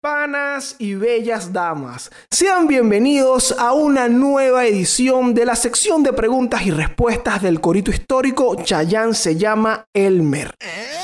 Panas y bellas damas, sean bienvenidos a una nueva edición de la sección de preguntas y respuestas del Corito Histórico Chayán se llama Elmer.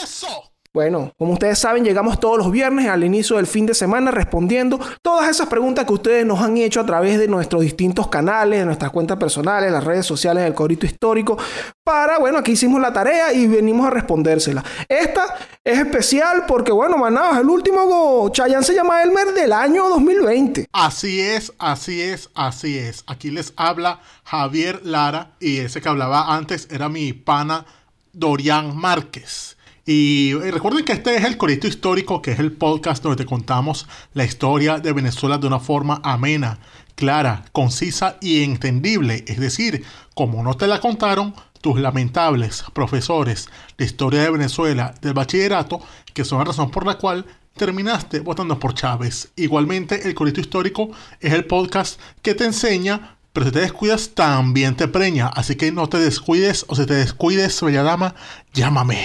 ¡Eso! Bueno, como ustedes saben, llegamos todos los viernes al inicio del fin de semana respondiendo todas esas preguntas que ustedes nos han hecho a través de nuestros distintos canales, de nuestras cuentas personales, las redes sociales del Corito Histórico. Para, bueno, aquí hicimos la tarea y venimos a respondérsela. Esta es especial porque, bueno, manados, el último Chayán se llama Elmer del año 2020. Así es, así es, así es. Aquí les habla Javier Lara y ese que hablaba antes era mi pana Dorian Márquez. Y recuerden que este es el Corito Histórico, que es el podcast donde te contamos la historia de Venezuela de una forma amena, clara, concisa y entendible. Es decir, como no te la contaron tus lamentables profesores de historia de Venezuela del bachillerato, que son la razón por la cual terminaste votando por Chávez. Igualmente, el Corito Histórico es el podcast que te enseña pero si te descuidas, también te preña. Así que no te descuides, o si te descuides, bella dama, llámame.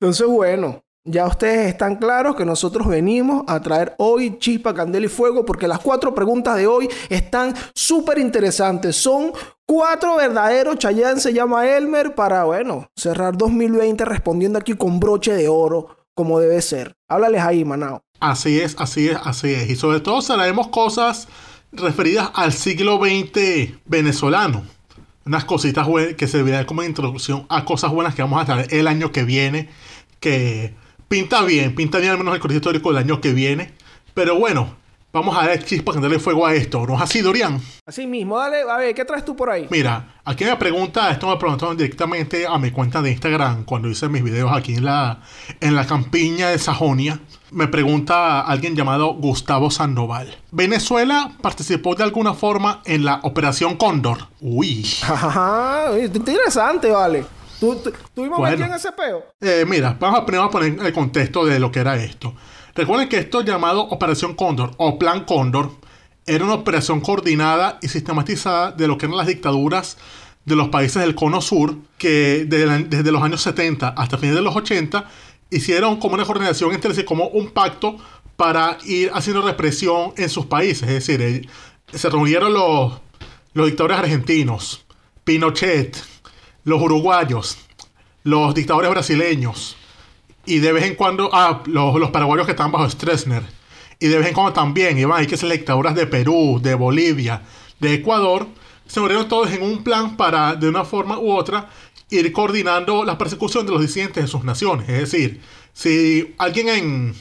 Entonces, bueno, ya ustedes están claros que nosotros venimos a traer hoy chispa, candela y fuego porque las cuatro preguntas de hoy están súper interesantes. Son cuatro verdaderos. Chayanne se llama Elmer para, bueno, cerrar 2020 respondiendo aquí con broche de oro como debe ser. Háblales ahí, Manao. Así es, así es, así es. Y sobre todo sabemos cosas referidas al siglo XX venezolano unas cositas que se vean como introducción a cosas buenas que vamos a traer el año que viene. Que pinta bien, pinta bien al menos el colegio histórico del año que viene. Pero bueno, vamos a dar chispa que darle fuego a esto. ¿No es así, Dorian? Así mismo, dale, a ver, ¿qué traes tú por ahí? Mira, aquí me pregunta, esto me preguntaron directamente a mi cuenta de Instagram cuando hice mis videos aquí en la, en la campiña de Sajonia. Me pregunta alguien llamado Gustavo Sandoval. ¿Venezuela participó de alguna forma en la Operación Cóndor? Uy. Ajá, interesante, vale. ¿Tú, ¿Tuvimos bueno, en ese peo? Eh, mira, vamos a, primero a poner el contexto de lo que era esto. Recuerden que esto llamado Operación Cóndor o Plan Cóndor era una operación coordinada y sistematizada de lo que eran las dictaduras de los países del cono sur que desde los años 70 hasta fines de los 80 hicieron como una coordinación entre sí, como un pacto para ir haciendo represión en sus países. Es decir, eh, se reunieron los, los dictadores argentinos, Pinochet, los uruguayos, los dictadores brasileños, y de vez en cuando, ah, los, los paraguayos que estaban bajo Stroessner, y de vez en cuando también iban, hay que ser dictaduras de Perú, de Bolivia, de Ecuador, se reunieron todos en un plan para, de una forma u otra, ir coordinando la persecución de los disidentes de sus naciones. Es decir, si alguien en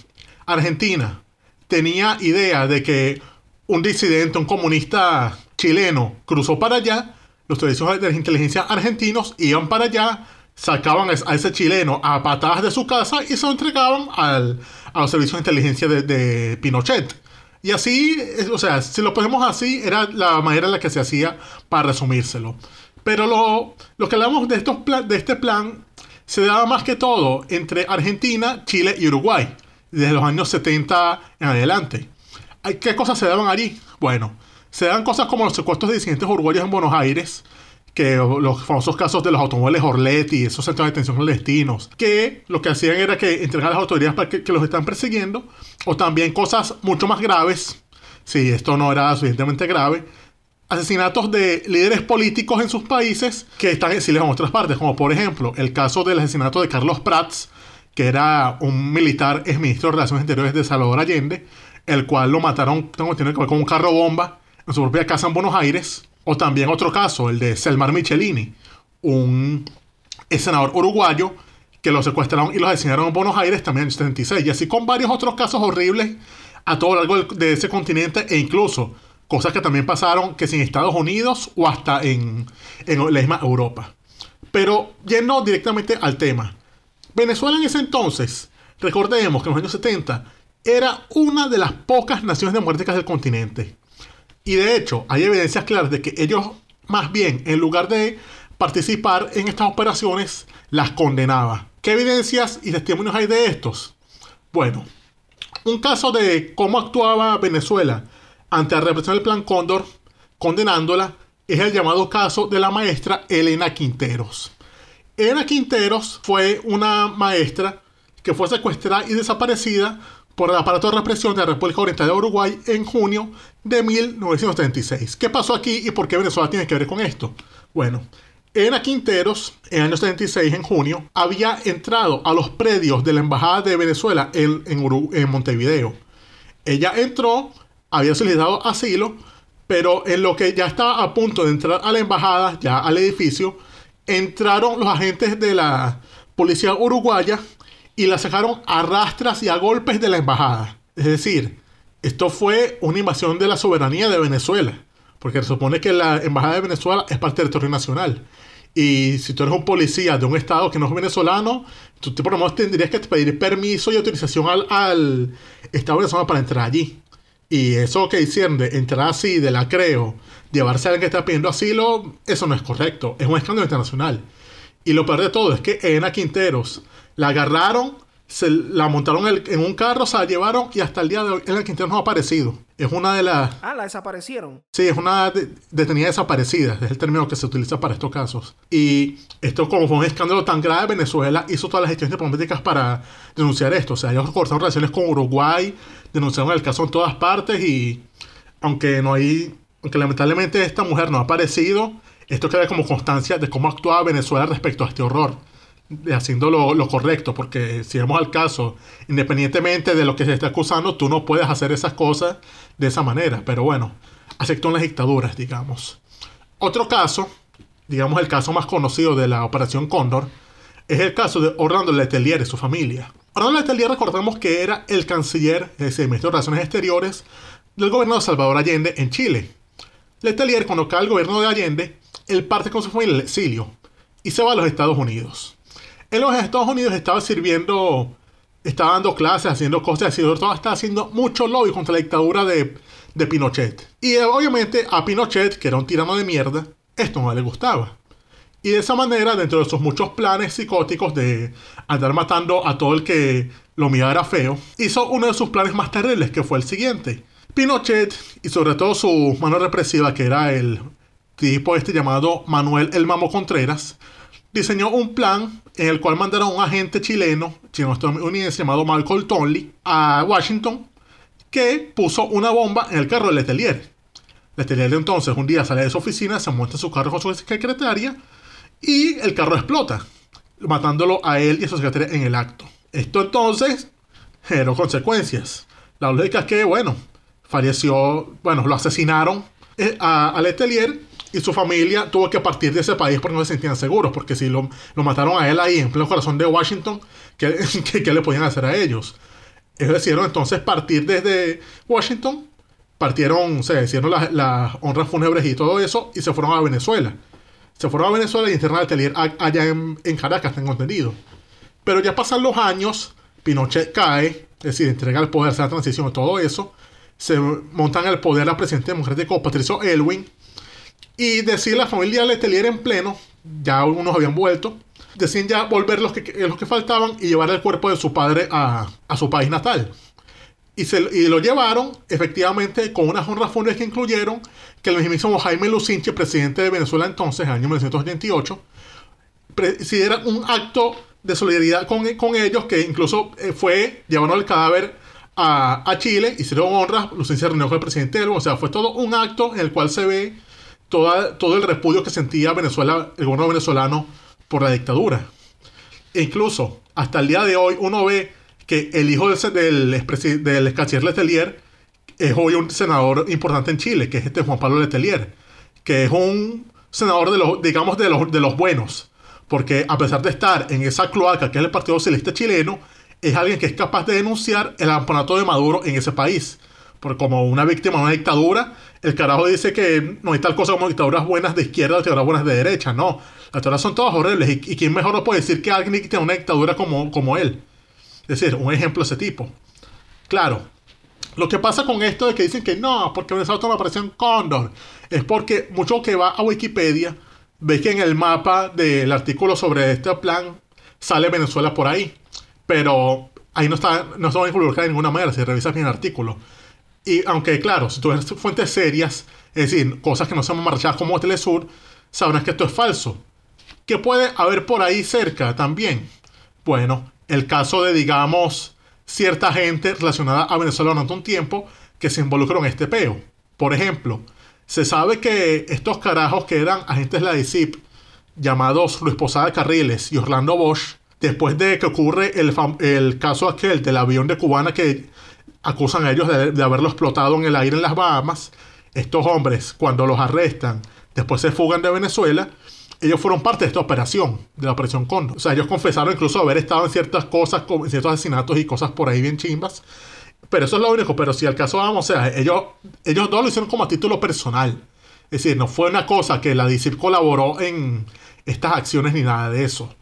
Argentina tenía idea de que un disidente, un comunista chileno cruzó para allá, los servicios de inteligencia argentinos iban para allá, sacaban a ese chileno a patadas de su casa y se lo entregaban al, a los servicios de inteligencia de, de Pinochet. Y así, o sea, si lo ponemos así, era la manera en la que se hacía para resumírselo. Pero lo, lo que hablamos de, estos de este plan se daba más que todo entre Argentina, Chile y Uruguay, desde los años 70 en adelante. ¿Qué cosas se daban allí? Bueno, se dan cosas como los secuestros de disidentes uruguayos en Buenos Aires, que los famosos casos de los automóviles Orletti, esos centros de detención clandestinos, que lo que hacían era que entregar a las autoridades para que, que, los están persiguiendo, o también cosas mucho más graves, si esto no era suficientemente grave, asesinatos de líderes políticos en sus países que están exiliados en otras partes, como por ejemplo el caso del asesinato de Carlos Prats, que era un militar ex ministro de Relaciones Interiores de Salvador Allende, el cual lo mataron, tengo tiene que ver con un carro bomba en su propia casa en Buenos Aires. O también otro caso, el de Selmar Michelini, un senador uruguayo que lo secuestraron y lo asesinaron en Buenos Aires también en 76. Y así con varios otros casos horribles a todo lo largo de ese continente e incluso Cosas que también pasaron que sin Estados Unidos o hasta en, en la misma Europa. Pero yendo directamente al tema. Venezuela en ese entonces, recordemos que en los años 70 era una de las pocas naciones democráticas del continente. Y de hecho, hay evidencias claras de que ellos, más bien, en lugar de participar en estas operaciones, las condenaba. ¿Qué evidencias y testimonios hay de estos? Bueno, un caso de cómo actuaba Venezuela ante la represión del Plan Cóndor, condenándola, es el llamado caso de la maestra Elena Quinteros. Elena Quinteros fue una maestra que fue secuestrada y desaparecida por el aparato de represión de la República Oriental de Uruguay en junio de 1936. ¿Qué pasó aquí y por qué Venezuela tiene que ver con esto? Bueno, Elena Quinteros, en el año 76, en junio, había entrado a los predios de la Embajada de Venezuela en, en Montevideo. Ella entró, había solicitado asilo, pero en lo que ya estaba a punto de entrar a la embajada, ya al edificio, entraron los agentes de la policía uruguaya y la sacaron a rastras y a golpes de la embajada. Es decir, esto fue una invasión de la soberanía de Venezuela, porque se supone que la embajada de Venezuela es parte del territorio nacional. Y si tú eres un policía de un estado que no es venezolano, tú por lo menos tendrías que pedir permiso y autorización al, al estado venezolano para entrar allí. Y eso que hicieron de entrar así, de la creo, llevarse a alguien que está pidiendo asilo, eso no es correcto. Es un escándalo internacional. Y lo peor de todo es que Ena Quinteros la agarraron se la montaron en un carro, se la llevaron y hasta el día de hoy el Quintero no ha aparecido. Es una de las... Ah, la desaparecieron. Sí, es una detenida desaparecida, es el término que se utiliza para estos casos. Y esto como fue un escándalo tan grave, Venezuela hizo todas las gestiones diplomáticas para denunciar esto. O sea, ellos cortaron relaciones con Uruguay, denunciaron el caso en todas partes y aunque no hay, aunque lamentablemente esta mujer no ha aparecido, esto queda como constancia de cómo actuaba Venezuela respecto a este horror haciendo lo, correcto, porque si vamos al caso, independientemente de lo que se esté acusando, tú no puedes hacer esas cosas de esa manera, pero bueno, aceptó en las dictaduras, digamos. Otro caso, digamos el caso más conocido de la Operación Cóndor, es el caso de Orlando Letelier y su familia. Orlando Letelier recordemos que era el canciller, es decir, ministro de Relaciones Exteriores del gobierno de Salvador Allende en Chile. Letelier, cuando cae el gobierno de Allende, él parte con su familia al exilio y se va a los Estados Unidos en los Estados Unidos estaba sirviendo, estaba dando clases, haciendo cosas así, estaba haciendo mucho lobby contra la dictadura de, de Pinochet. Y eh, obviamente a Pinochet, que era un tirano de mierda, esto no le gustaba. Y de esa manera, dentro de sus muchos planes psicóticos de andar matando a todo el que lo mirara feo, hizo uno de sus planes más terribles, que fue el siguiente. Pinochet, y sobre todo su mano represiva, que era el tipo este llamado Manuel El Mamo Contreras, diseñó un plan en el cual mandaron a un agente chileno, chino-estadounidense llamado Malcolm Tonley, a Washington, que puso una bomba en el carro de Letelier. Letelier entonces un día sale de su oficina, se monta en su carro con su secretaria y el carro explota, matándolo a él y a su secretaria en el acto. Esto entonces generó consecuencias. La lógica es que, bueno, falleció, bueno, lo asesinaron eh, a, a Letelier y su familia tuvo que partir de ese país porque no se sentían seguros, porque si lo, mataron a él ahí en pleno corazón de Washington, ¿qué, qué, le podían hacer a ellos? Ellos decidieron entonces partir desde Washington, partieron, se hicieron las, honras fúnebres y todo eso, y se fueron a Venezuela. Se fueron a Venezuela y internaron al atelier allá en, en Caracas, tengo entendido. Pero ya pasan los años, Pinochet cae, es decir, entrega el poder, se la transición y todo eso. Se montan el poder al presidente democrático Patricio Elwin y decir la familia Letelier en pleno, ya unos habían vuelto, decían ya volver los que, los que faltaban y llevar el cuerpo de su padre a, su país natal. Y, se, lo llevaron, efectivamente, con unas honras fúnebres que incluyeron que el mismísimo Jaime Lucinche, presidente de Venezuela entonces, en el año 1988, presidera un acto de solidaridad con, con ellos, que incluso eh, fue, llevaron el cadáver a, a Chile, hicieron honras, Lucinche se reunió con el presidente o sea, fue todo un acto en el cual se ve todo el repudio que sentía Venezuela, el gobierno venezolano por la dictadura. E incluso hasta el día de hoy uno ve que el hijo del, del, del canciller Letelier es hoy un senador importante en Chile, que es este Juan Pablo Letelier, que es un senador de los, digamos, de los, de los buenos, porque a pesar de estar en esa cloaca que es el Partido Socialista chileno, es alguien que es capaz de denunciar el campeonato de Maduro en ese país. Porque como una víctima de una dictadura, el carajo dice que no hay tal cosa como dictaduras buenas de izquierda o dictaduras buenas de derecha. No, las dictaduras son todas horribles. ¿Y, quién mejor lo puede decir que alguien tiene una dictadura como, como él? Es decir, un ejemplo de ese tipo. Claro, lo que pasa con esto de que dicen que no, porque Venezuela toma operación Cóndor, es porque mucho que va a Wikipedia ve que en el mapa del artículo sobre este plan sale Venezuela por ahí. Pero ahí no está, no se va a involucrar de ninguna manera si revisas bien el artículo. Y aunque, claro, si tú ves fuentes serias, es decir, cosas que no son marchadas como Telesur, sabrás que esto es falso. ¿Qué puede haber por ahí cerca también? Bueno, el caso de, digamos, cierta gente relacionada a Venezuela durante un tiempo que se involucró en este peo. Por ejemplo, se sabe que estos carajos que eran agentes de la DICIP, llamados Luis Posada Carriles y Orlando Bosch, después de que ocurre el, caso aquel del avión de Cubana que acusan a ellos de, haberlo explotado en el aire en las Bahamas, estos hombres, cuando los arrestan, después se fugan de Venezuela, ellos fueron parte de esta operación, de la operación Cóndor. O sea, ellos confesaron incluso haber estado en ciertas cosas, en ciertos asesinatos y cosas por ahí bien chimbas. Pero eso es lo único. Pero si al caso vamos, o sea, ellos, ellos dos lo hicieron como a título personal. Es decir, no fue una cosa que la DICIP colaboró en estas acciones ni nada de eso.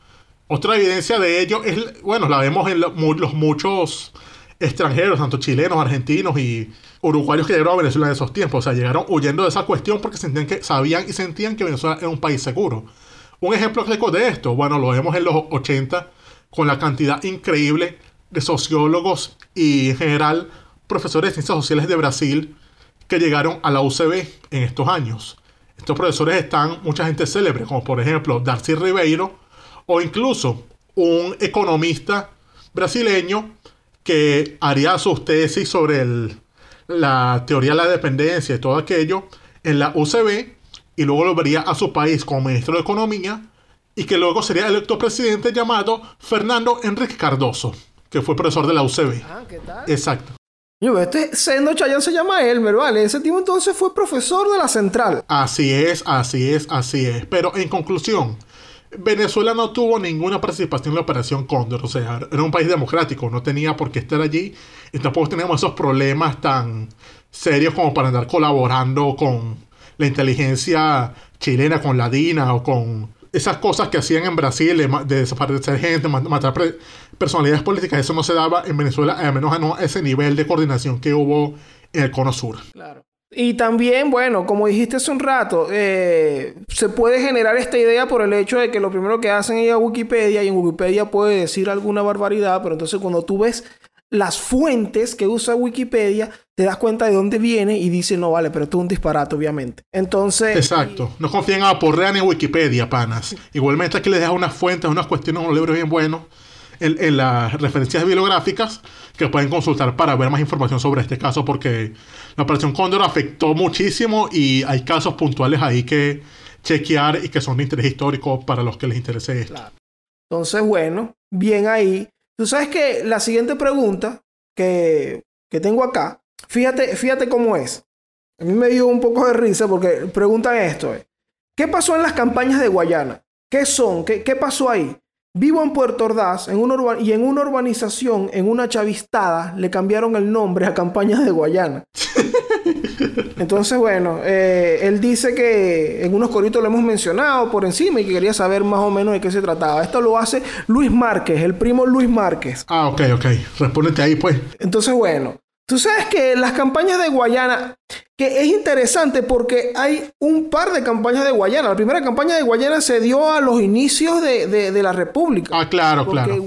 Otra evidencia de ello es, bueno, la vemos en los muchos extranjeros, tanto chilenos, argentinos y uruguayos que llegaron a Venezuela en esos tiempos. O sea, llegaron huyendo de esa cuestión porque sentían que, sabían y sentían que Venezuela era un país seguro. Un ejemplo clásico de esto, bueno, lo vemos en los 80 con la cantidad increíble de sociólogos y en general profesores de ciencias sociales de Brasil que llegaron a la UCB en estos años. Estos profesores están mucha gente célebre, como por ejemplo Darcy Ribeiro, o incluso un economista brasileño que haría sus tesis sobre la teoría de la dependencia y todo aquello en la UCB y luego lo vería a su país como ministro de Economía y que luego sería electo presidente llamado Fernando Enrique Cardoso, que fue profesor de la UCB. Ah, ¿qué tal? Exacto. Yo, este Sendo Chayan se llama Elmer, ¿vale? Ese tipo entonces fue profesor de la central. Así es, así es, así es. Pero en conclusión, Venezuela no tuvo ninguna participación en la operación Cóndor, o sea, era un país democrático, no tenía por qué estar allí y tampoco teníamos esos problemas tan serios como para andar colaborando con la inteligencia chilena, con la DINA o con esas cosas que hacían en Brasil de, desaparecer gente, matar personalidades políticas, eso no se daba en Venezuela, al menos no a ese nivel de coordinación que hubo en el Cono Sur. Claro. Y también, bueno, como dijiste hace un rato, eh, se puede generar esta idea por el hecho de que lo primero que hacen es a Wikipedia y en Wikipedia puede decir alguna barbaridad, pero entonces cuando tú ves las fuentes que usa Wikipedia, te das cuenta de dónde viene y dice, no vale, pero esto es un disparate, obviamente. Entonces... Exacto. No confíen a Porrea ni en Wikipedia, panas. Igualmente aquí les deja unas fuentes, unas cuestiones, unos libros bien buenos en, en las referencias bibliográficas que pueden consultar para ver más información sobre este caso porque la operación Cóndor afectó muchísimo y hay casos puntuales ahí que chequear y que son de interés histórico para los que les interese esto. Entonces, bueno, bien ahí. Tú sabes que la siguiente pregunta que, que tengo acá, fíjate, fíjate cómo es. A mí me dio un poco de risa porque preguntan esto. Eh. ¿Qué pasó en las campañas de Guayana? ¿Qué son? ¿Qué, qué pasó ahí? Vivo en Puerto Ordaz en y en una urbanización, en una chavistada, le cambiaron el nombre a Campañas de Guayana. Entonces, bueno, eh, él dice que en unos coritos lo hemos mencionado por encima y que quería saber más o menos de qué se trataba. Esto lo hace Luis Márquez, el primo Luis Márquez. Ah, ok, ok. Respóndete ahí, pues. Entonces, bueno, Tú sabes que las campañas de Guayana, que es interesante porque hay un par de campañas de Guayana. La primera campaña de Guayana se dio a los inicios de, la República. Ah, claro, porque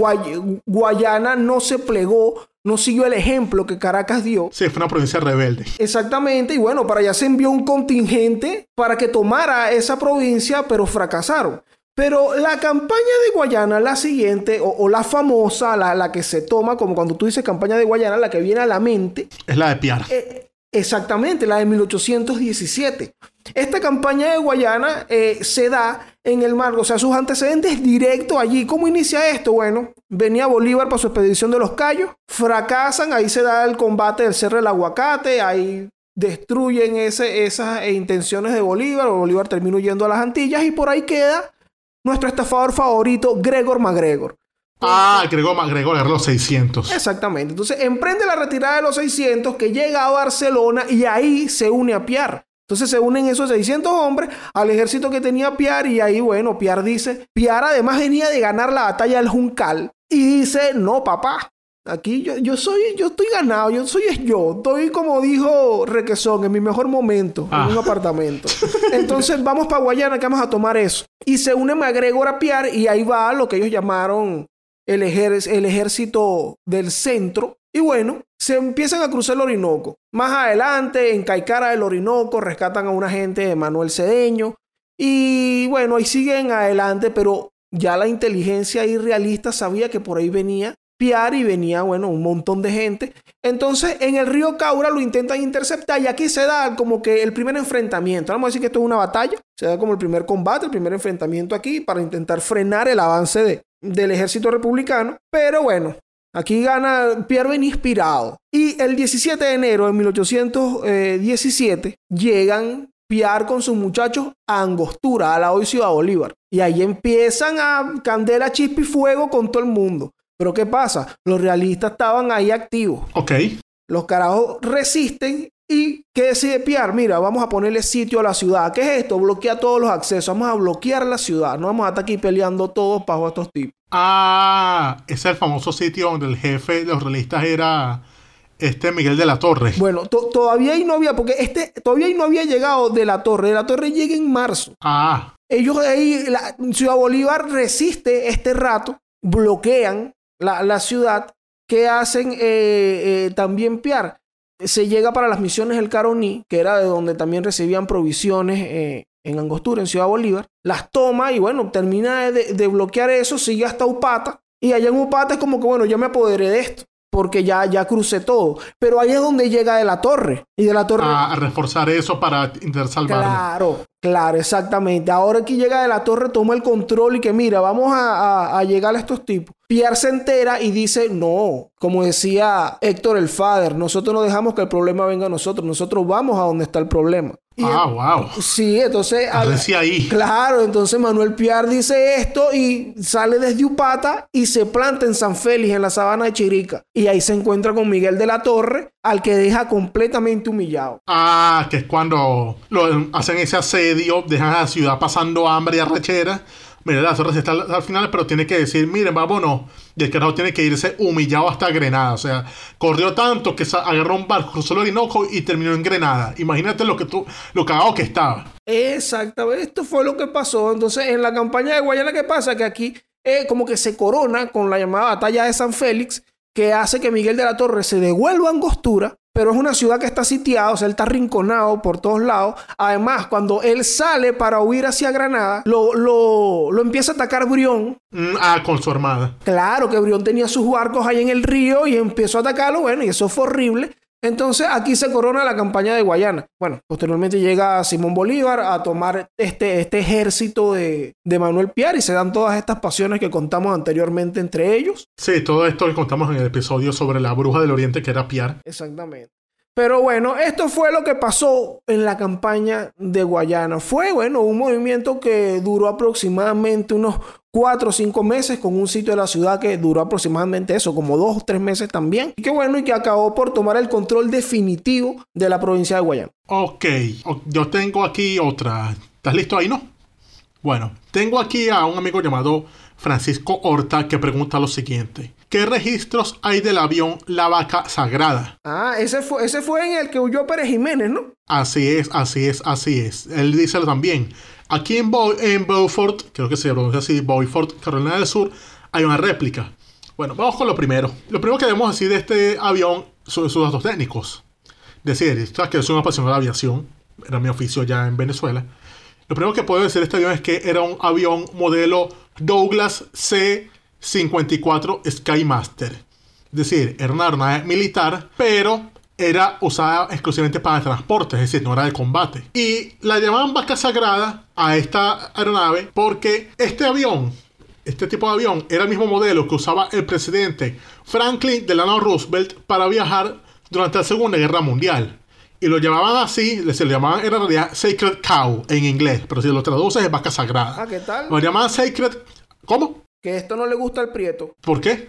Guayana no se plegó, no siguió el ejemplo que Caracas dio. Sí, fue una provincia rebelde. Exactamente, y bueno, para allá se envió un contingente para que tomara esa provincia, pero fracasaron. Pero la campaña de Guayana, la siguiente, o, la famosa, la, la, que se toma, como cuando tú dices campaña de Guayana, la que viene a la mente. Es la de Piara. Eh, exactamente, la de 1817. Esta campaña de Guayana eh, se da en el marco, o sea, sus antecedentes directos allí. ¿Cómo inicia esto? Bueno, venía Bolívar para su expedición de los Cayos, fracasan, ahí se da el combate del Cerro del Aguacate, ahí destruyen esas intenciones de Bolívar, Bolívar termina huyendo a las Antillas y por ahí queda nuestro estafador favorito, Gregor MacGregor. Ah, Gregor MacGregor era los 600. Exactamente. Entonces emprende la retirada de los 600 que llega a Barcelona y ahí se une a Piar. Entonces se unen esos 600 hombres al ejército que tenía Piar y ahí, bueno, Piar dice, Piar además venía de ganar la batalla del Juncal y dice, no, papá, Aquí yo, yo soy, yo estoy ganado, yo soy es yo. Estoy como dijo Requesón, en mi mejor momento, Ah. en un apartamento. Entonces vamos para Guayana que vamos a tomar eso. Y se une MacGregor a Piar y ahí va lo que ellos llamaron el, ejército del centro. Y bueno, se empiezan a cruzar el Orinoco. Más adelante, en Caicara del Orinoco, rescatan a un agente de Manuel Cedeño. Y bueno, ahí siguen adelante, pero ya la inteligencia irrealista sabía que por ahí venía Piar y venía, bueno, un montón de gente. Entonces, en el río Caura lo intentan interceptar y aquí se da como que el primer enfrentamiento. Vamos a decir que esto es una batalla. Se da como el primer combate, el primer enfrentamiento aquí para intentar frenar el avance de- del ejército republicano. Pero bueno, aquí gana Pierre Ben inspirado. Y el 17 de enero de 1817 llegan Piar con sus muchachos a Angostura, a la hoy Ciudad Bolívar. Y ahí empiezan a candela, chispa y fuego con todo el mundo. Pero ¿qué pasa? Los realistas estaban ahí activos. Ok. Los carajos resisten y ¿qué decide Piar? Mira, vamos a ponerle sitio a la ciudad. ¿Qué es esto? Bloquea todos los accesos. Vamos a bloquear la ciudad. No vamos a estar aquí peleando todos bajo estos tipos. Ah, es el famoso sitio donde el jefe de los realistas era este Miguel de la Torre. Bueno, to- todavía ahí no había, porque este todavía ahí no había llegado de la torre. De la torre llega en marzo. Ah, Ellos ahí, la Ciudad Bolívar resiste este rato, bloquean la, la ciudad. ¿Qué hacen eh, eh, también Piar? Se llega para las misiones del Caroní, que era de donde también recibían provisiones eh, en Angostura, en Ciudad Bolívar. Las toma y bueno, termina de, de bloquear eso, sigue hasta Upata. Y allá en Upata es como que bueno, yo me apoderé de esto, porque ya, ya crucé todo. Pero ahí es donde llega de la torre. Y de la torre... a, a reforzar eso para intentar salvarlo. Claro, claro, exactamente. Ahora que llega de la torre, toma el control y que mira, vamos a, a- a llegar a estos tipos. Pierre se entera y dice, no, como decía Héctor el Father, nosotros no dejamos que el problema venga a nosotros, nosotros vamos a donde está el problema. Y Ah, wow. Sí, entonces... Decía ahí. Claro, entonces Manuel Piar dice esto y sale desde Upata y se planta en San Félix, en la sabana de Chirica. Y ahí se encuentra con Miguel de la Torre, al que deja completamente humillado. Ah, que es cuando lo, hacen ese asedio, dejan a la ciudad pasando hambre y arrechera. Mira, la torre está al, al final, pero tiene que decir, miren, vámonos. Y el carajo tiene que irse humillado hasta Grenada. O sea, corrió tanto que agarró un barco, cruzó el Orinoco y terminó en Grenada. Imagínate lo que tú, lo cagado que estaba. Exactamente, esto fue lo que pasó. Entonces, en la campaña de Guayana, ¿qué pasa? Que aquí eh, como que se corona con la llamada batalla de San Félix, que hace que Miguel de la Torre se devuelva a Angostura, pero es una ciudad que está sitiada, o sea, él está rinconado por todos lados. Además, cuando él sale para huir hacia Granada, lo, lo, lo empieza a atacar Brión. Mm, ah, con su armada. Claro que Brión tenía sus barcos ahí en el río y empezó a atacarlo, bueno, y eso fue horrible. Entonces aquí se corona la campaña de Guayana. Bueno, posteriormente llega Simón Bolívar a tomar este, este ejército de, de Manuel Piar y se dan todas estas pasiones que contamos anteriormente entre ellos. Sí, todo esto que contamos en el episodio sobre la bruja del oriente que era Piar. Exactamente. Pero bueno, esto fue lo que pasó en la campaña de Guayana. Fue, bueno, un movimiento que duró aproximadamente unos cuatro o cinco meses con un sitio de la ciudad que duró aproximadamente eso, como dos o tres meses también. Y que bueno, y que acabó por tomar el control definitivo de la provincia de Guayana. Ok, yo tengo aquí otra. ¿Estás listo ahí, no? Bueno, tengo aquí a un amigo llamado Francisco Horta que pregunta lo siguiente. ¿Qué registros hay del avión La Vaca Sagrada? Ah, ese fue, ese fue en el que huyó Pérez Jiménez, ¿no? Así es, así es, así es. Él dice también. Aquí en, Bo- en Beaufort, creo que se pronuncia así, Beaufort, Carolina del Sur, hay una réplica. Bueno, vamos con lo primero. Lo primero que debemos decir de este avión son sus datos técnicos. Decir, que soy un apasionado de la aviación, era mi oficio ya en Venezuela. Lo primero que puedo decir de este avión es que era un avión modelo Douglas C-54 Skymaster. Es decir, era una aeronave militar, pero era usada exclusivamente para transporte, es decir, no era de combate. Y la llamaban vaca sagrada a esta aeronave porque este avión, este tipo de avión, era el mismo modelo que usaba el presidente Franklin Delano Roosevelt para viajar durante la Segunda Guerra Mundial. Y lo llamaban así, se le llamaban, en realidad Sacred Cow en inglés, pero si lo traduces es vaca sagrada. Ah, ¿qué tal? Lo llamaban Sacred... ¿Cómo? Que esto no le gusta al Prieto. ¿Por qué?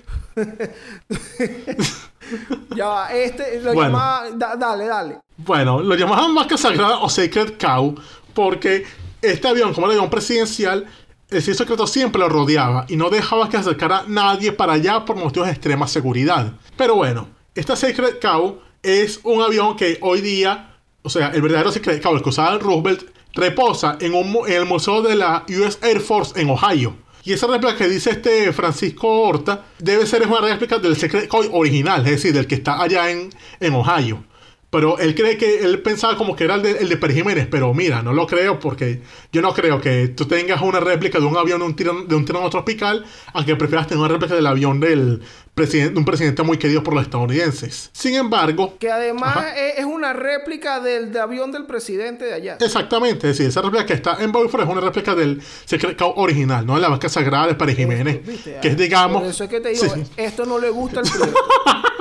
Ya va, este lo Bueno. llamaba... da- dale, dale. Bueno, lo llamaban vaca sagrada o Sacred Cow porque este avión, como era un avión presidencial, el servicio secreto siempre lo rodeaba y no dejaba que acercara a nadie para allá por motivos de extrema seguridad. Pero bueno, esta Secret Cow es un avión que hoy día, o sea, el verdadero Secret Cow, el que usaba Roosevelt, reposa en, un, en el museo de la US Air Force en Ohio. Y esa réplica que dice este Francisco Horta debe ser una réplica del Secret Cow original, es decir, del que está allá en, en Ohio. Pero él cree que él pensaba como que era el de, el de Pérez Jiménez, pero mira, no lo creo porque yo no creo que tú tengas una réplica de un avión de un, tirano, de un tirano tropical, aunque prefieras tener una réplica del avión del presidente, de un presidente muy querido por los estadounidenses. Sin embargo, Que además es, es una réplica del de avión del presidente de allá. exactamente, es decir, esa réplica que está en Beaufort es una réplica del Secret Cow original, no de la vaca sagrada de Pérez Jiménez, ¿Viste? que es digamos. Por eso es que te digo, Sí. esto no le gusta al.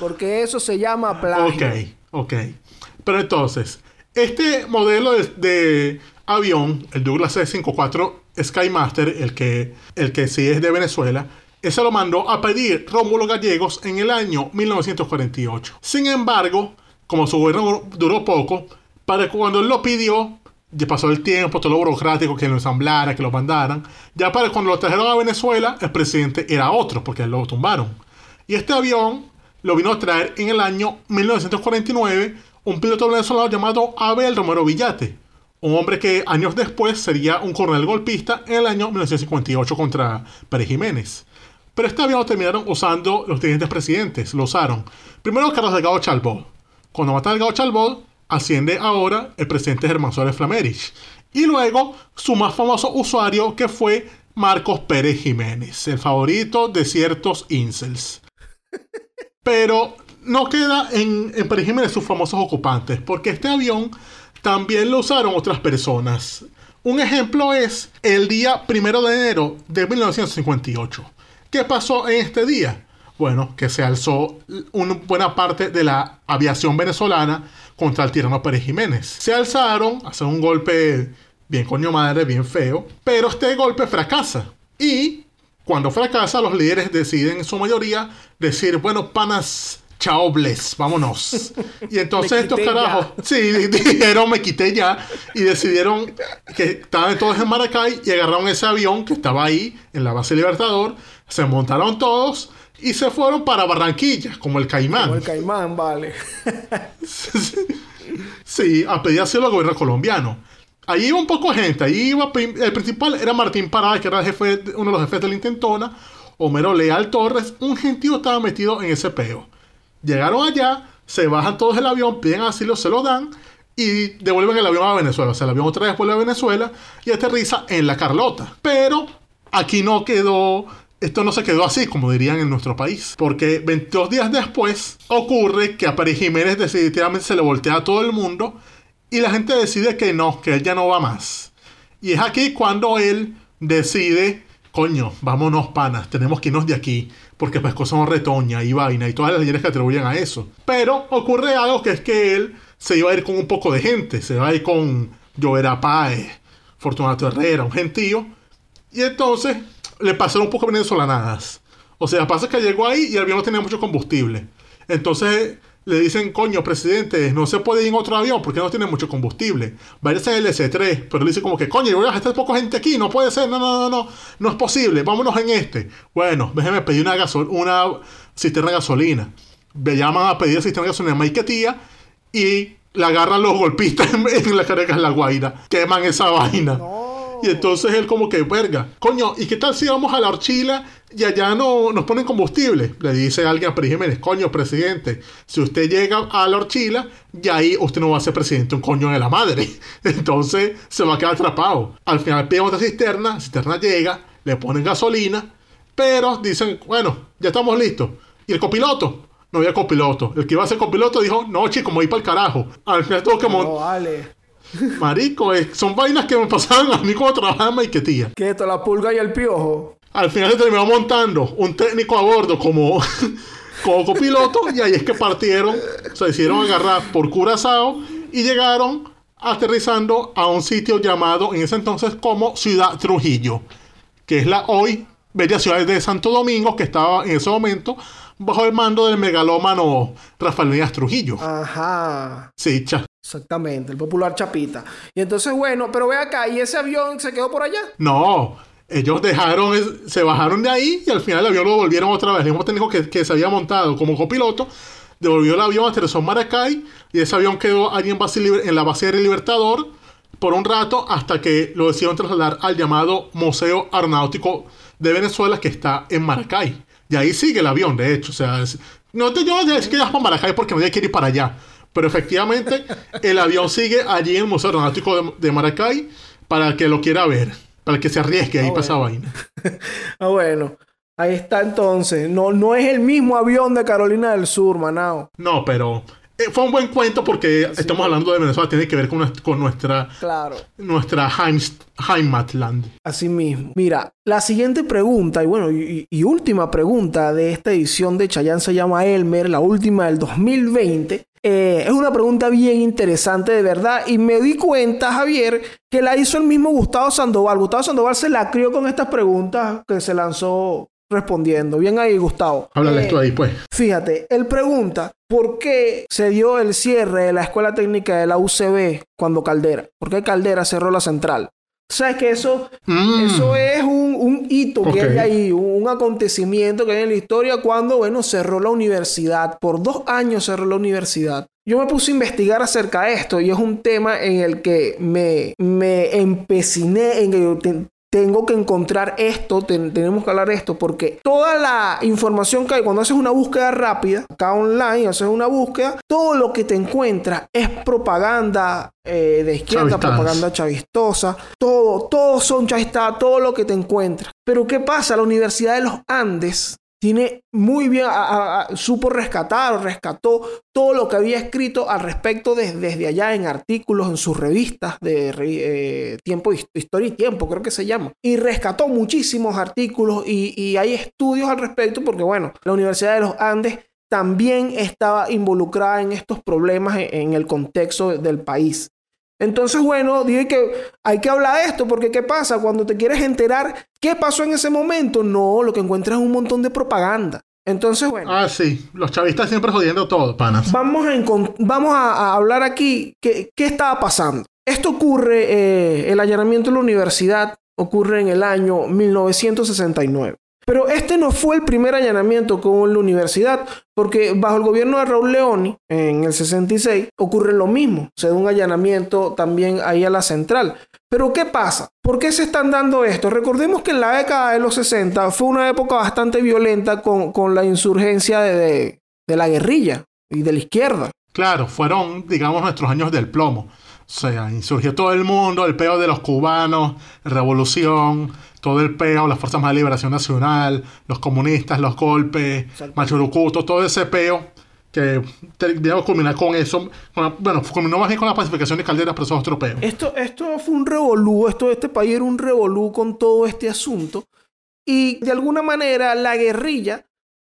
Porque eso se llama plagio. Ok, ok. Pero entonces, este modelo de, de avión, el Douglas C-54 Skymaster, el que, el que sí es de Venezuela, ese lo mandó a pedir Rómulo Gallegos en el año 1948. Sin embargo, como su gobierno duró poco, para cuando él lo pidió, ya pasó el tiempo, todo lo burocrático, que lo ensamblara, que lo mandaran. Ya para cuando lo trajeron a Venezuela, el presidente era otro, porque lo tumbaron. Y este avión lo vino a traer en el año 1949 un piloto venezolano llamado Abel Romero Villate. Un hombre que años después sería un coronel golpista en el año 1958 contra Pérez Jiménez. Pero este avión lo terminaron usando los siguientes presidentes. Lo usaron. Primero Carlos Delgado Chalbot. Cuando matan a Delgado Chalbot, asciende ahora el presidente Germán Suárez Flamerich. Y luego su más famoso usuario que fue Marcos Pérez Jiménez, el favorito de ciertos incels. Pero no queda en, en Pérez Jiménez sus famosos ocupantes, porque este avión también lo usaron otras personas. Un ejemplo es el día primero de enero de 1958. ¿Qué pasó en este día? Bueno, que se alzó una buena parte de la aviación venezolana contra el tirano Pérez Jiménez. Se alzaron, hacen un golpe bien coño madre, bien feo, pero este golpe fracasa. Y cuando fracasa, los líderes deciden en su mayoría decir, bueno, panas, chao bless, vámonos. Y entonces estos carajos, sí, dijeron, me quité ya, y decidieron que estaban todos en Maracay y agarraron ese avión que estaba ahí en la base Libertador, se montaron todos y se fueron para Barranquilla, como el Caimán. Como el caimán, vale. Sí, a pedir asilo al gobierno colombiano. Allí iba un poco gente. Allí iba, el principal era Martín Parada, que era el jefe, uno de los jefes de la intentona. Homero Leal Torres. Un gentío estaba metido en ese peo. Llegaron allá, se bajan todos del avión, piden asilo, se lo dan y devuelven el avión a Venezuela. O sea, el avión otra vez vuelve a Venezuela y aterriza en La Carlota. Pero aquí no quedó, esto no se quedó así, como dirían en nuestro país. Porque 22 días después ocurre que a Pérez Jiménez definitivamente se le voltea a todo el mundo y la gente decide que no, que él ya no va más. Y es aquí cuando él decide, coño, vámonos panas, tenemos que irnos de aquí, porque pues somos retoña y vaina y todas las leyendas que atribuyen a eso. Pero ocurre algo que es que él se iba a ir con un poco de gente, se va a ir con Llovera Páez, Fortunato Herrera, un gentío, y entonces le pasaron un poco venezolanadas. O sea, pasa que llegó ahí y el avión no tenía mucho combustible. Entonces le dicen, coño, presidente, no se puede ir en otro avión porque no tiene mucho combustible. Váyase en el S3. Pero le dice como que, coño, yo voy a gastar poca gente aquí, no puede ser, no, no, no, no, no es posible, vámonos en este. Bueno, déjeme pedir una, gasol una cisterna de gasolina. Me llaman a pedir cisterna de gasolina a Maiquetía y la agarran los golpistas en, en la carga de la Guaira. Queman esa vaina. Y entonces él como que, verga, coño, ¿y qué tal si vamos a la horchila y allá no nos ponen combustible? Le dice alguien a Pérez Jiménez, coño, presidente, si usted llega a la horchila, ya ahí usted no va a ser presidente un coño de la madre. Entonces se va a quedar atrapado. Al final piden otra cisterna, la cisterna llega, le ponen gasolina, pero dicen, bueno, ya estamos listos. ¿Y el copiloto? No había copiloto. El que iba a ser copiloto dijo, no, chico, me voy para el carajo. Al final tuvo que No, vale. Marico, eh, son vainas que me pasaban a mí cuando trabajaba en Maiquetía. ¿Qué esto? La pulga y el piojo. Al final se terminó montando un técnico a bordo como, como copiloto y ahí es que partieron, se hicieron agarrar por Curazao y llegaron aterrizando a un sitio llamado en ese entonces como Ciudad Trujillo, que es la hoy bella ciudad de Santo Domingo que estaba en ese momento bajo el mando del megalómano Rafael Díaz Trujillo. Ajá. Sí, cha. Exactamente, el popular Chapita. Y entonces, bueno, pero ve acá, ¿y ese avión se quedó por allá? No, ellos dejaron, es- se bajaron de ahí y al final el avión lo volvieron otra vez. El mismo técnico que, que se había montado como copiloto devolvió el avión, aterrizó en Maracay y ese avión quedó allí en, base en la base aérea Libertador por un rato hasta que lo decidieron trasladar al llamado Museo Aeronáutico de Venezuela que está en Maracay. Y ahí sigue el avión, de hecho. O sea, es- no te yo es que vas para Maracay porque nadie quiere ir para allá. Pero efectivamente, el avión sigue allí en el Museo Aeronáutico de, de Maracay para el que lo quiera ver. Para el que se arriesgue ahí Ah, bueno. vaina. Ah, bueno. Ahí está entonces. No, no es el mismo avión de Carolina del Sur, Manao. No, pero eh, fue un buen cuento porque estamos hablando de Venezuela. Tiene que ver con, nuestra- con nuestra, Claro. nuestra Heims- Heimatland. Así mismo. Mira, la siguiente pregunta, y bueno, y, y última pregunta de esta edición de Chayanne se llama Elmer, la última del 2020. Eh, es una pregunta bien interesante de verdad y me di cuenta, Javier, que la hizo el mismo Gustavo Sandoval. Gustavo Sandoval se la crió con estas preguntas que se lanzó respondiendo. Bien ahí, Gustavo. Háblale Eh, esto ahí, pues. Fíjate, él pregunta por qué se dio el cierre de la Escuela Técnica de la UCB cuando Caldera. ¿Por qué Caldera cerró la central? ¿Sabes que eso, Mm. eso es un, un hito que hay ahí, un, un acontecimiento que hay en la historia cuando, bueno, cerró la universidad. Por dos años cerró la universidad. Yo me puse a investigar acerca de esto y es un tema en el que me, me empeciné en que tengo que encontrar esto, ten- tenemos que hablar de esto, porque toda la información que hay, cuando haces una búsqueda rápida, acá online, haces una búsqueda, todo lo que te encuentras es propaganda eh, de izquierda, propaganda chavistosa, todo, todos son chavistadas, todo lo que te encuentras. Pero ¿qué pasa? La Universidad de los Andes tiene muy bien, supo rescatar o rescató todo lo que había escrito al respecto des- desde allá en artículos, en sus revistas de eh, tiempo, Hist- historia y tiempo, creo que se llama. Y rescató muchísimos artículos y, hay estudios al respecto porque, bueno, la Universidad de los Andes también estaba involucrada en estos problemas en, en el contexto del país. Entonces, bueno, dije que hay que hablar de esto, porque ¿qué pasa? Cuando te quieres enterar qué pasó en ese momento, no, lo que encuentras es un montón de propaganda. Entonces, bueno, Ah, sí. Los chavistas siempre jodiendo todo, panas. vamos, a, encon- vamos a, a hablar aquí qué, qué estaba pasando. Esto ocurre, eh, el allanamiento de la universidad ocurre en el año 1969. Pero este no fue el primer allanamiento con la universidad, porque bajo el gobierno de Raúl Leoni, en el 66, ocurre lo mismo. Se da un allanamiento también ahí a la central. Pero ¿qué pasa? ¿Por qué se están dando esto? Recordemos que en la década de los 60 fue una época bastante violenta con, con la insurgencia de, de- de la guerrilla y de la izquierda. Claro, fueron, digamos, nuestros años del plomo. O sea, insurgió todo el mundo, el peo de los cubanos, revolución, todo el peo, las fuerzas más de liberación nacional, los comunistas, los golpes. Machurucuto, todo ese peo que terminamos culminar con eso. con la- bueno, culminó más bien con la pacificación de Calderas, pero eso es otro peo. Esto, esto fue un revolú, esto, este país era un revolú con todo este asunto. Y de alguna manera la guerrilla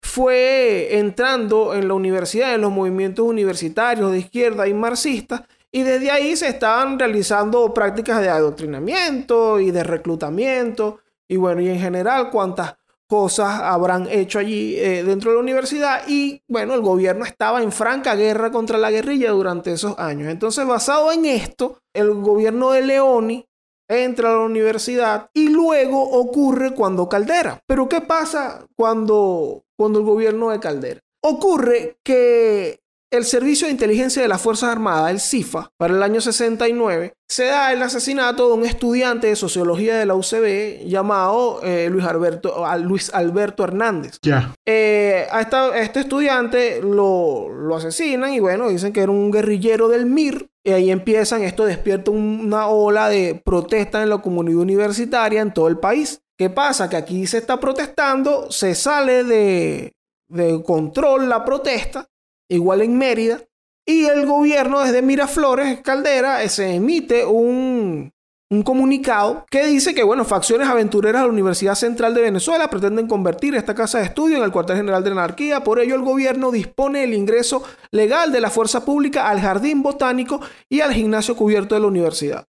fue entrando en la universidad, en los movimientos universitarios de izquierda y marxistas, y desde ahí se estaban realizando prácticas de adoctrinamiento y de reclutamiento, y bueno, y en general cuántas cosas habrán hecho allí eh, dentro de la universidad y bueno, el gobierno estaba en franca guerra contra la guerrilla durante esos años. Entonces, basado en esto, el gobierno de Leoni entra a la universidad y luego ocurre cuando Caldera. Pero ¿qué pasa cuando, cuando el gobierno de Caldera? Ocurre que el Servicio de Inteligencia de las Fuerzas Armadas, el CIFA, para el año 69, se da el asesinato de un estudiante de sociología de la UCB llamado eh, Luis, Alberto, a Luis Alberto Hernández. Ya. Eh, a, a este estudiante lo, lo asesinan y bueno, dicen que era un guerrillero del MIR. Y ahí empiezan, esto despierta un- una ola de protesta en la comunidad universitaria en todo el país. ¿Qué pasa? Que aquí se está protestando, se sale de, de control la protesta, igual en Mérida, y el gobierno desde Miraflores, Caldera, eh, se emite un, un comunicado que dice que, bueno, facciones aventureras de la Universidad Central de Venezuela pretenden convertir esta casa de estudio en el cuartel general de la anarquía. Por ello, el gobierno dispone el ingreso legal de la fuerza pública al jardín botánico y al gimnasio cubierto de la universidad,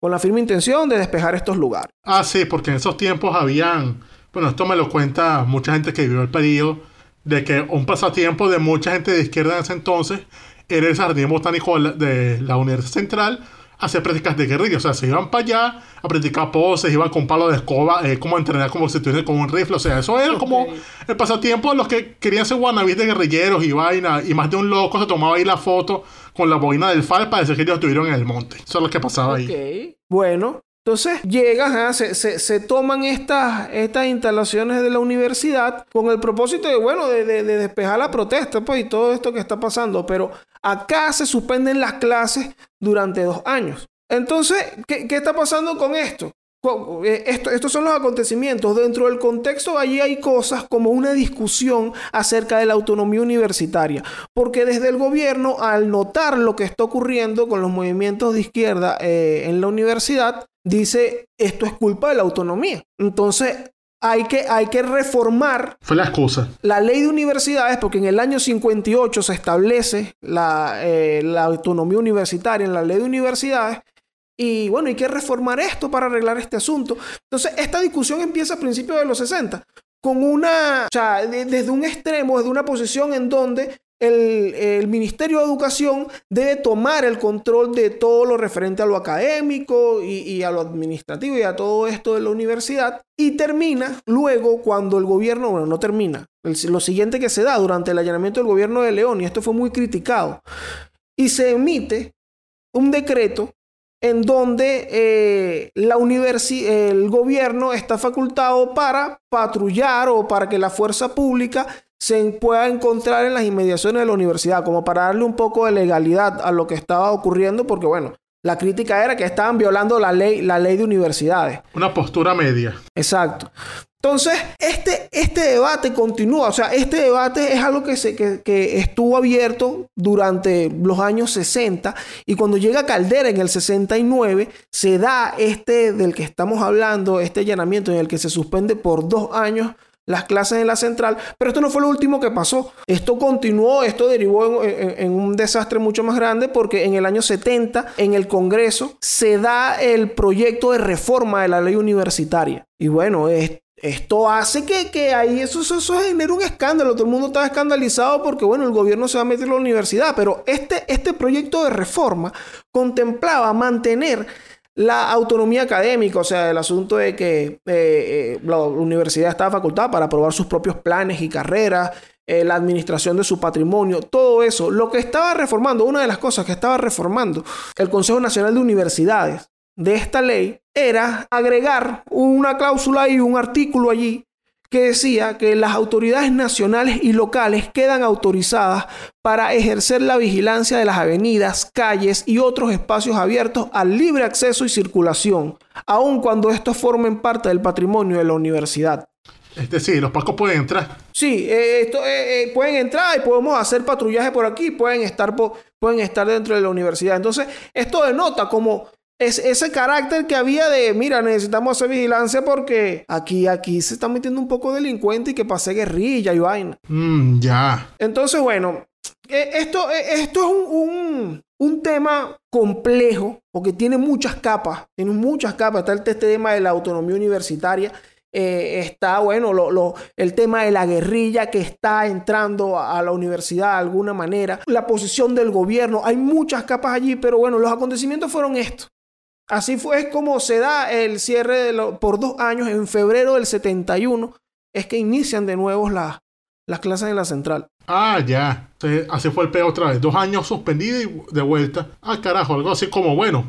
con la firme intención de despejar estos lugares. Ah, sí, porque en esos tiempos habían, bueno, esto me lo cuenta mucha gente que vivió el periodo, de que un pasatiempo de mucha gente de izquierda en ese entonces era el jardín botánico de la, Universidad Central hacer prácticas de guerrilla. O sea, se iban para allá a practicar poses, iban con palo de escoba, eh, como a entrenar como si estuvieran con un rifle. O sea, eso era como el pasatiempo de los que querían ser guanabis de guerrilleros y vaina. Y más de un loco se tomaba ahí la foto con la boina del FAL para decir que ellos estuvieron en el monte. Eso es lo que pasaba ahí. Ok, bueno. Entonces llegan, ajá, se, se- se toman estas, estas instalaciones de la universidad con el propósito de, bueno, de, de- de despejar la protesta pues, y todo esto que está pasando. Pero acá se suspenden las clases durante dos años. Entonces, ¿qué, qué está pasando con esto? Eh, Esto, estos son los acontecimientos. Dentro del contexto, allí hay cosas como una discusión acerca de la autonomía universitaria. Porque desde el gobierno, al notar lo que está ocurriendo con los movimientos de izquierda eh, en la universidad, dice, esto es culpa de la autonomía. Entonces, hay que, hay que reformar Fue la excusa. la ley de universidades, porque en el año 58 se establece la, eh, la autonomía universitaria en la ley de universidades. Y bueno, hay que reformar esto para arreglar este asunto. Entonces, esta discusión empieza a principios de los 60, con una, o sea, de- desde un extremo, desde una posición en donde el, Ministerio de Educación debe tomar el control de todo lo referente a lo académico y, a lo administrativo y a todo esto de la universidad. Y termina luego cuando el gobierno, bueno, no termina, lo siguiente que se da durante el allanamiento del gobierno de León, y esto fue muy criticado, y se emite un decreto en donde eh, la universi- el gobierno está facultado para patrullar o para que la fuerza pública se pueda encontrar en las inmediaciones de la universidad, como para darle un poco de legalidad a lo que estaba ocurriendo, porque bueno, la crítica era que estaban violando la ley, la ley de universidades. Una postura media. Exacto. Entonces, este, este debate continúa, o sea, este debate es algo que, se, que, que estuvo abierto durante los años 60 y cuando llega Caldera en el 69, se da este del que estamos hablando, este allanamiento en el que se suspende por dos años las clases en la central, pero esto no fue lo último que pasó. Esto continuó, esto derivó en, un desastre mucho más grande porque en el año 70 en el Congreso se da el proyecto de reforma de la ley universitaria. Y bueno, es- esto hace que, que ahí eso, eso, genera un escándalo. Todo el mundo estaba escandalizado porque, bueno, el gobierno se va a meter en la universidad. Pero este, este proyecto de reforma contemplaba mantener la autonomía académica, o sea, el asunto de que eh, eh, la universidad estaba facultada para aprobar sus propios planes y carreras, eh, la administración de su patrimonio, todo eso. Lo que estaba reformando, una de las cosas que estaba reformando el Consejo Nacional de Universidades de esta ley era agregar una cláusula y un artículo allí que decía que las autoridades nacionales y locales quedan autorizadas para ejercer la vigilancia de las avenidas, calles y otros espacios abiertos al libre acceso y circulación, aun cuando estos formen parte del patrimonio de la universidad. Es decir, los pacos pueden entrar. Sí, eh, esto, eh, eh, pueden entrar y podemos hacer patrullaje por aquí, pueden estar, po- pueden estar dentro de la universidad. Entonces, esto denota como es, ese carácter que había de, mira, necesitamos hacer vigilancia porque aquí, aquí se está metiendo un poco delincuente y que pase guerrilla y vaina. Mm, ya. Entonces, bueno, eh, esto, eh, esto es un, un- un tema complejo porque tiene muchas capas, tiene muchas capas. Está el, este tema de la autonomía universitaria, eh, está, bueno, lo- lo- el tema de la guerrilla que está entrando a, a la universidad de alguna manera, la posición del gobierno, hay muchas capas allí, pero bueno, los acontecimientos fueron estos. Así fue como se da el cierre de lo- por dos años, en febrero del 71, es que inician de nuevo las, las clases en la central. Ah, ya. Sí, así fue el peo otra vez. Dos años suspendido y de vuelta. Ah, carajo, algo así como, bueno.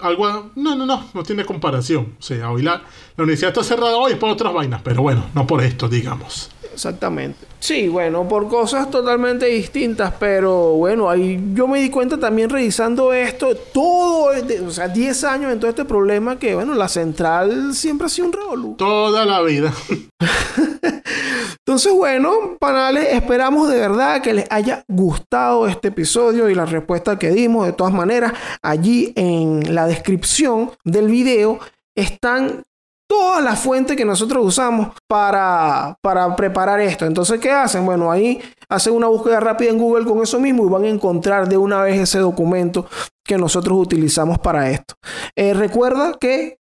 Algo. No, no, no, no tiene comparación. O sea, hoy la, la universidad está cerrada hoy por otras vainas, pero bueno, no por esto, digamos. Exactamente. Sí, bueno, por cosas totalmente distintas, pero bueno, ahí yo me di cuenta también revisando esto, todo, es de- o sea, 10 años en todo este problema que, bueno, la central siempre ha sido un revolú. Toda la vida. Entonces, bueno, panales, esperamos de verdad que les haya gustado este episodio y la respuesta que dimos. De todas maneras, allí en la descripción del video están todas las fuentes que nosotros usamos para, para preparar esto. Entonces, ¿qué hacen? Bueno, ahí hacen una búsqueda rápida en Google con eso mismo y van a encontrar de una vez ese documento que nosotros utilizamos para esto. Eh, recuerda que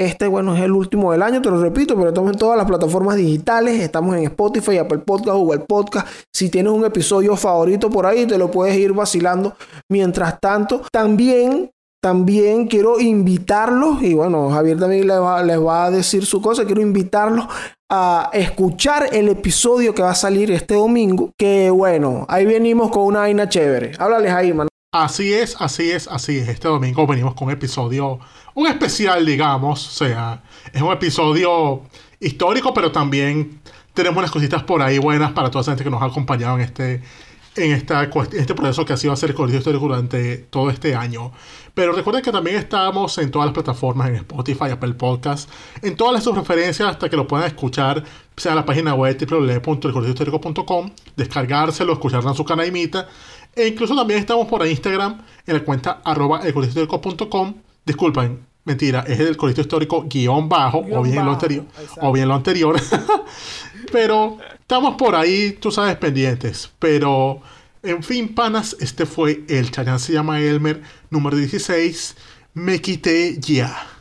Este, bueno, es el último del año, te lo repito, pero estamos en todas las plataformas digitales. Estamos en Spotify, Apple Podcast, Google Podcast. Si tienes un episodio favorito por ahí, te lo puedes ir vacilando. Mientras tanto, también también quiero invitarlos, y bueno, Javier también les va, a decir su cosa, quiero invitarlos a escuchar el episodio que va a salir este domingo, que bueno, ahí venimos con una vaina chévere. Háblales ahí, man. Así es, así es, así es. Este domingo venimos con un episodio, un especial, digamos, o sea, es un episodio histórico, pero también tenemos unas cositas por ahí buenas para toda esa gente que nos ha acompañado en este en, esta, este proceso que ha sido hacer el colegio histórico durante todo este año. Pero recuerden que también estamos en todas las plataformas, en Spotify, Apple Podcasts, en todas las sus referencias hasta que lo puedan escuchar, sea en la página web www.elcolegiohistórico.com, descargárselo, escucharlo en su canalita. E incluso también estamos por Instagram en la cuenta arroba elcolegiohistórico.com. Disculpen, mentira, es el colegio histórico guion bajo, o bien lo anterior. O bien lo anterior. Pero estamos por ahí, tú sabes, pendientes. Pero, en fin, panas, este fue el Chayan se llama Elmer número 16. Me quité ya.